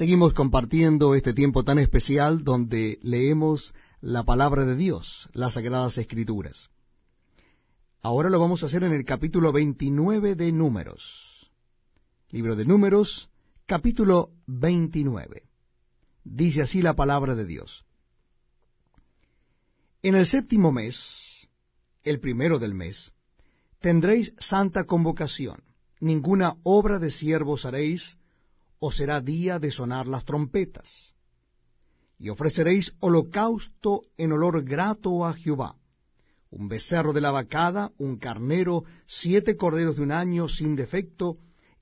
Seguimos compartiendo este tiempo tan especial donde leemos la palabra de Dios, las sagradas escrituras. Ahora lo vamos a hacer en el capítulo 29 de Números. Libro de Números, capítulo 29. Dice así la palabra de Dios. En el séptimo mes, el primero del mes, tendréis santa convocación. Ninguna obra de siervos haréis, o será día de sonar las trompetas. Y ofreceréis holocausto en olor grato a Jehová, un becerro de la vacada, un carnero, siete corderos de un año sin defecto,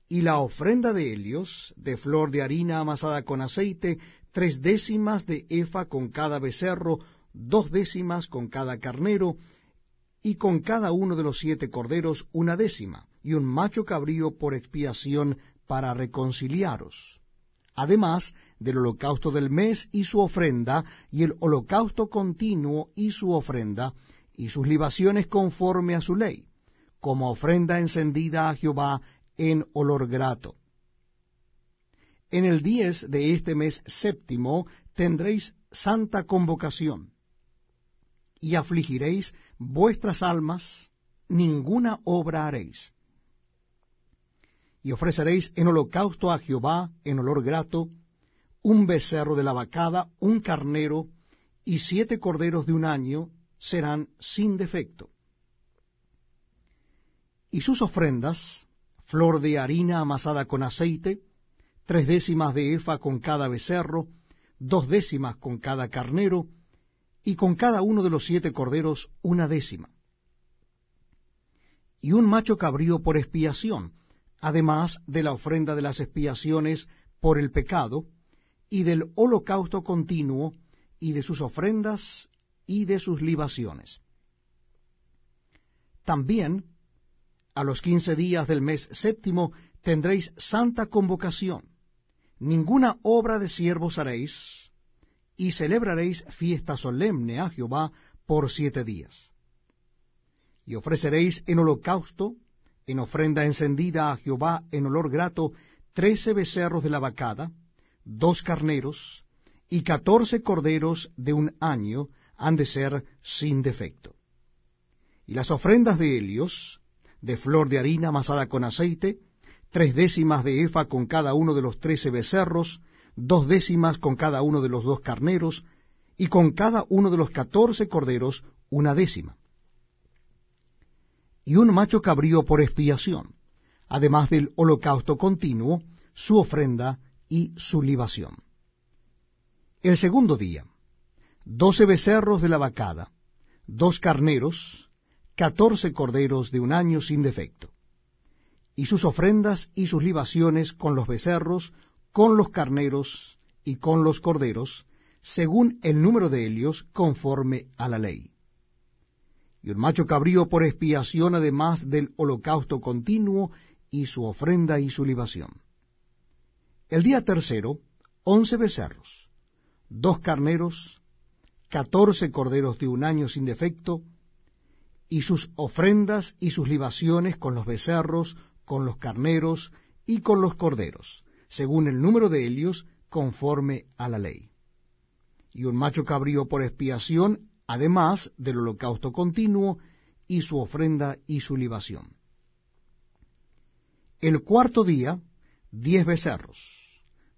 y la ofrenda de helios, de flor de harina amasada con aceite, tres décimas de efa con cada becerro, dos décimas con cada carnero, y con cada uno de los siete corderos una décima, y un macho cabrío por expiación para reconciliaros. Además del holocausto del mes y su ofrenda, y el holocausto continuo y su ofrenda, y sus libaciones conforme a su ley, como ofrenda encendida a Jehová en olor grato. En el diez de este mes séptimo tendréis santa convocación, y afligiréis vuestras almas, ninguna obra haréis y ofreceréis en holocausto a Jehová en olor grato un becerro de la vacada, un carnero y siete corderos de un año serán sin defecto. Y sus ofrendas, flor de harina amasada con aceite, tres décimas de efa con cada becerro, dos décimas con cada carnero, y con cada uno de los siete corderos una décima. Y un macho cabrío por expiación, además de la ofrenda de las expiaciones por el pecado, y del holocausto continuo, y de sus ofrendas, y de sus libaciones. También, a los quince días del mes séptimo, tendréis santa convocación. Ninguna obra de siervos haréis, y celebraréis fiesta solemne a Jehová por siete días. Y ofreceréis en holocausto en ofrenda encendida a Jehová en olor grato, trece becerros de la vacada, dos carneros, y catorce corderos de un año han de ser sin defecto. Y las ofrendas de helios, de flor de harina amasada con aceite, tres décimas de efa con cada uno de los trece becerros, dos décimas con cada uno de los dos carneros, y con cada uno de los catorce corderos una décima y un macho cabrío por expiación, además del holocausto continuo, su ofrenda y su libación. El segundo día, doce becerros de la vacada, dos carneros, catorce corderos de un año sin defecto, y sus ofrendas y sus libaciones con los becerros, con los carneros y con los corderos, según el número de helios, conforme a la ley y un macho cabrío por expiación además del holocausto continuo y su ofrenda y su libación. El día tercero, once becerros, dos carneros, catorce corderos de un año sin defecto, y sus ofrendas y sus libaciones con los becerros, con los carneros y con los corderos, según el número de helios, conforme a la ley. Y un macho cabrío por expiación además del holocausto continuo y su ofrenda y su libación. El cuarto día, diez becerros,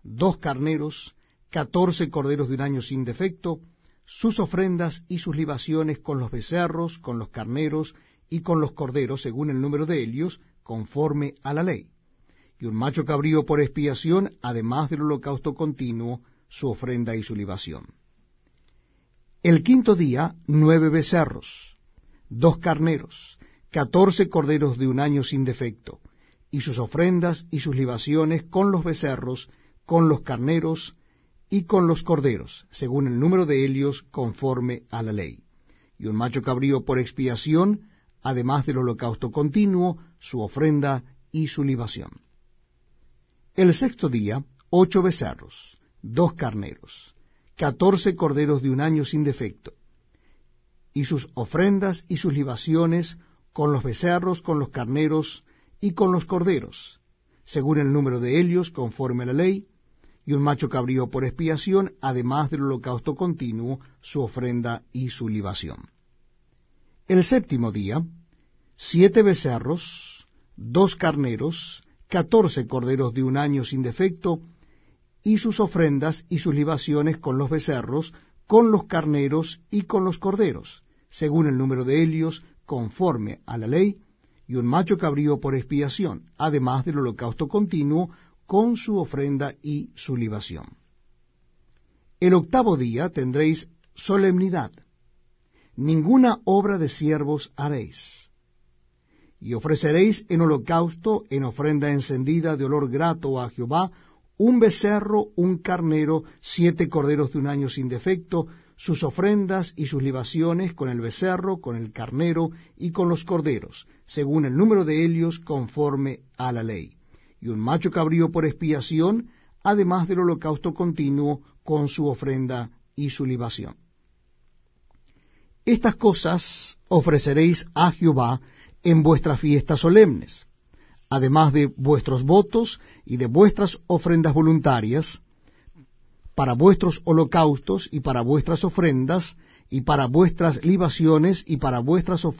dos carneros, catorce corderos de un año sin defecto, sus ofrendas y sus libaciones con los becerros, con los carneros y con los corderos, según el número de ellos, conforme a la ley. Y un macho cabrío por expiación, además del holocausto continuo, su ofrenda y su libación. El quinto día, nueve becerros, dos carneros, catorce corderos de un año sin defecto, y sus ofrendas y sus libaciones con los becerros, con los carneros y con los corderos, según el número de helios conforme a la ley. Y un macho cabrío por expiación, además del holocausto continuo, su ofrenda y su libación. El sexto día, ocho becerros, dos carneros, catorce corderos de un año sin defecto, y sus ofrendas y sus libaciones con los becerros, con los carneros y con los corderos, según el número de helios, conforme a la ley, y un macho cabrío por expiación, además del holocausto continuo, su ofrenda y su libación. El séptimo día, siete becerros, dos carneros, catorce corderos de un año sin defecto, y sus ofrendas y sus libaciones con los becerros, con los carneros y con los corderos, según el número de ellos, conforme a la ley, y un macho cabrío por expiación, además del holocausto continuo, con su ofrenda y su libación. El octavo día tendréis solemnidad, ninguna obra de siervos haréis. Y ofreceréis en holocausto, en ofrenda encendida de olor grato a Jehová, un becerro, un carnero, siete corderos de un año sin defecto, sus ofrendas y sus libaciones con el becerro, con el carnero y con los corderos, según el número de ellos conforme a la ley, y un macho cabrío por expiación, además del holocausto continuo con su ofrenda y su libación. Estas cosas ofreceréis a Jehová en vuestras fiestas solemnes además de vuestros votos y de vuestras ofrendas voluntarias, para vuestros holocaustos y para vuestras ofrendas, y para vuestras libaciones y para vuestras ofrendas